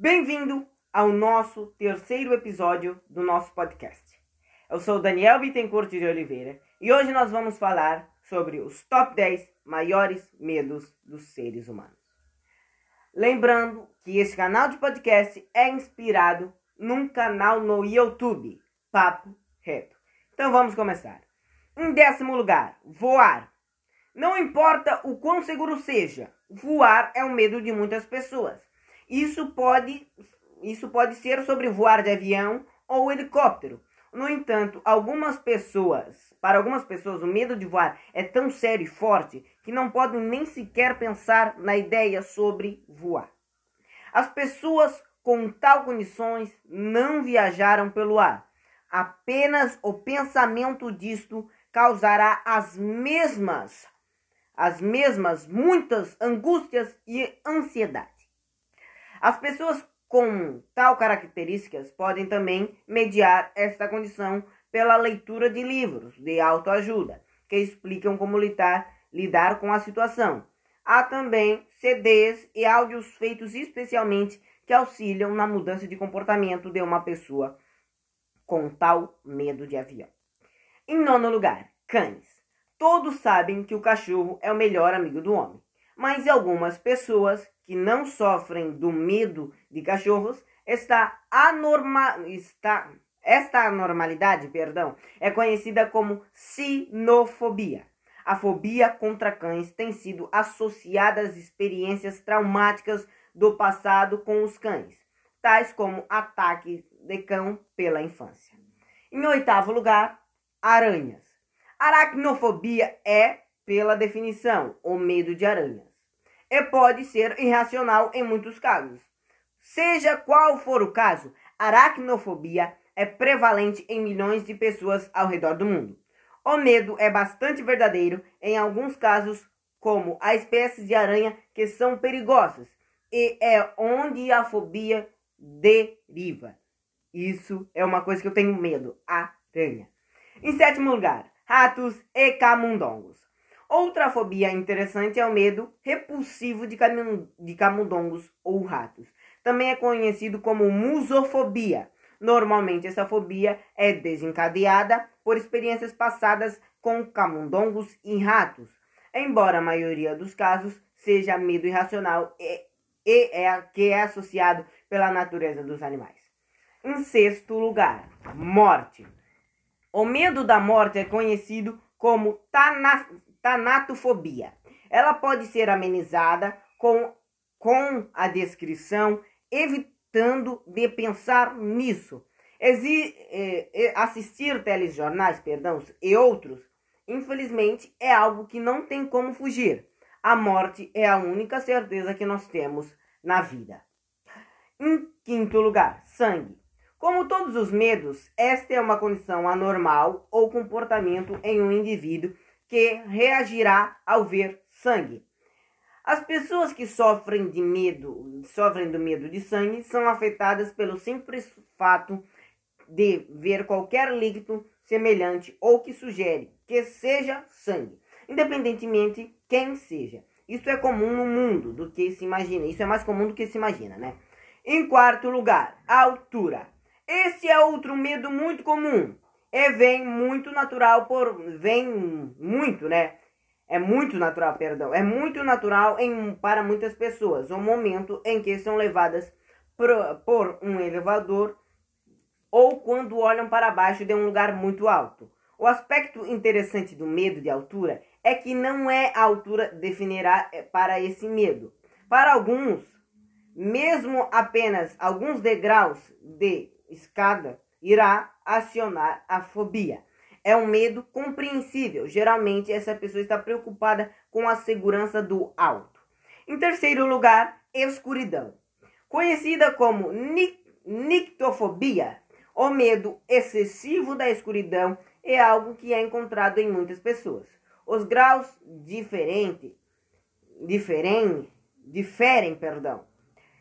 Bem-vindo ao nosso terceiro episódio do nosso podcast. Eu sou Daniel Bittencourt de Oliveira e hoje nós vamos falar sobre os top 10 maiores medos dos seres humanos. Lembrando que esse canal de podcast é inspirado num canal no YouTube, Papo Reto. Então vamos começar. Em décimo lugar, voar. Não importa o quão seguro seja, voar é o medo de muitas pessoas. Isso pode, isso pode ser sobre voar de avião ou helicóptero. No entanto, algumas pessoas, para algumas pessoas, o medo de voar é tão sério e forte que não podem nem sequer pensar na ideia sobre voar. As pessoas com tal condições não viajaram pelo ar. Apenas o pensamento disto causará as mesmas, as mesmas muitas angústias e ansiedade. As pessoas com tal características podem também mediar esta condição pela leitura de livros de autoajuda que explicam como lidar, lidar com a situação. Há também CDs e áudios feitos especialmente que auxiliam na mudança de comportamento de uma pessoa com tal medo de avião. Em nono lugar, cães. Todos sabem que o cachorro é o melhor amigo do homem, mas algumas pessoas que não sofrem do medo de cachorros está anormal está esta anormalidade, perdão, é conhecida como sinofobia. A fobia contra cães tem sido associada às experiências traumáticas do passado com os cães, tais como ataques de cão pela infância. Em oitavo lugar, aranhas. Aracnofobia é, pela definição, o medo de aranhas e pode ser irracional em muitos casos. Seja qual for o caso, aracnofobia é prevalente em milhões de pessoas ao redor do mundo. O medo é bastante verdadeiro em alguns casos, como a espécies de aranha que são perigosas, e é onde a fobia deriva. Isso é uma coisa que eu tenho medo, aranha. Em sétimo lugar, ratos e camundongos. Outra fobia interessante é o medo repulsivo de, de camundongos ou ratos. Também é conhecido como musofobia. Normalmente, essa fobia é desencadeada por experiências passadas com camundongos e ratos, embora a maioria dos casos seja medo irracional e, e é, que é associado pela natureza dos animais. Em sexto lugar, morte. O medo da morte é conhecido como tanatofobia. Ela pode ser amenizada com, com a descrição, evitando de pensar nisso. Exi eh, assistir telejornais, perdão, e outros, infelizmente, é algo que não tem como fugir. A morte é a única certeza que nós temos na vida. Em quinto lugar, sangue. Como todos os medos, esta é uma condição anormal ou comportamento em um indivíduo que reagirá ao ver sangue. As pessoas que sofrem de medo, sofrem do medo de sangue, são afetadas pelo simples fato de ver qualquer líquido semelhante ou que sugere que seja sangue, independentemente quem seja. Isso é comum no mundo do que se imagina. Isso é mais comum do que se imagina, né? Em quarto lugar, altura. Esse é outro medo muito comum e vem muito natural por vem muito, né? É muito natural, perdão. É muito natural em, para muitas pessoas o momento em que são levadas por, por um elevador ou quando olham para baixo de um lugar muito alto. O aspecto interessante do medo de altura é que não é a altura definirá eh, para esse medo. Para alguns, mesmo apenas alguns degraus de escada irá acionar a fobia. É um medo compreensível. Geralmente, essa pessoa está preocupada com a segurança do alto. Em terceiro lugar, escuridão. Conhecida como nictofobia, o medo excessivo da escuridão é algo que é encontrado em muitas pessoas. Os graus diferentes, diferem, diferem, perdão.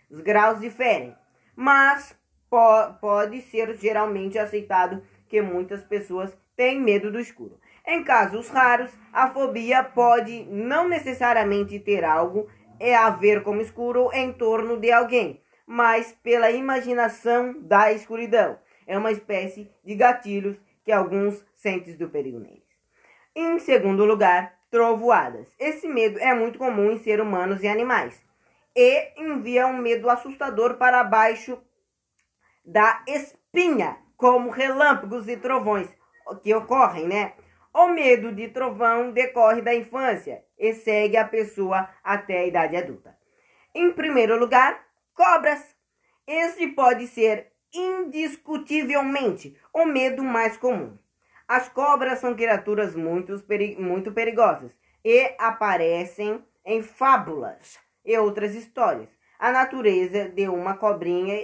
Os graus diferem, mas pode ser geralmente aceitado que muitas pessoas têm medo do escuro. Em casos raros, a fobia pode não necessariamente ter algo a ver com escuro em torno de alguém, mas pela imaginação da escuridão. É uma espécie de gatilhos que alguns sentem do perigo neles. Em segundo lugar, trovoadas. Esse medo é muito comum em seres humanos e animais e envia um medo assustador para baixo da espinha, como relâmpagos e trovões que ocorrem, né? O medo de trovão decorre da infância e segue a pessoa até a idade adulta. Em primeiro lugar, cobras. Esse pode ser indiscutivelmente o medo mais comum. As cobras são criaturas muito, muito perigosas e aparecem em fábulas e outras histórias. A natureza de uma cobrinha,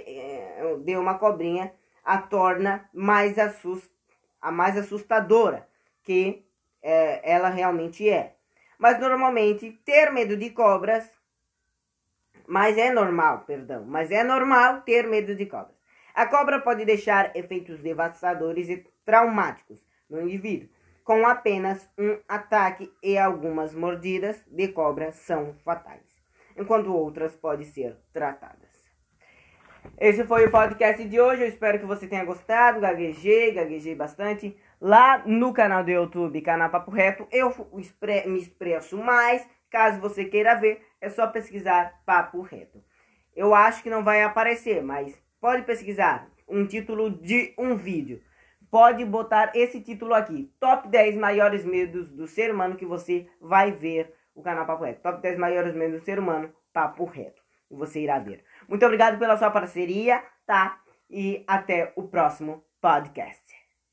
de uma cobrinha a torna mais assust, a mais assustadora que é, ela realmente é. Mas normalmente ter medo de cobras, mas é normal, perdão, mas é normal ter medo de cobras. A cobra pode deixar efeitos devastadores e traumáticos no indivíduo, com apenas um ataque e algumas mordidas de cobra são fatais, enquanto outras podem ser tratadas. Esse foi o podcast de hoje. Eu espero que você tenha gostado. Gaguejei, gaguejei bastante. Lá no canal do YouTube, canal Papo Reto, eu me expresso mais. Caso você queira ver, é só pesquisar Papo Reto. Eu acho que não vai aparecer, mas pode pesquisar um título de um vídeo. Pode botar esse título aqui: Top 10 maiores medos do ser humano que você vai ver o canal Papo Reto. Top 10 maiores medos do ser humano, Papo Reto. Você irá ver. Muito obrigado pela sua parceria, tá? E até o próximo podcast.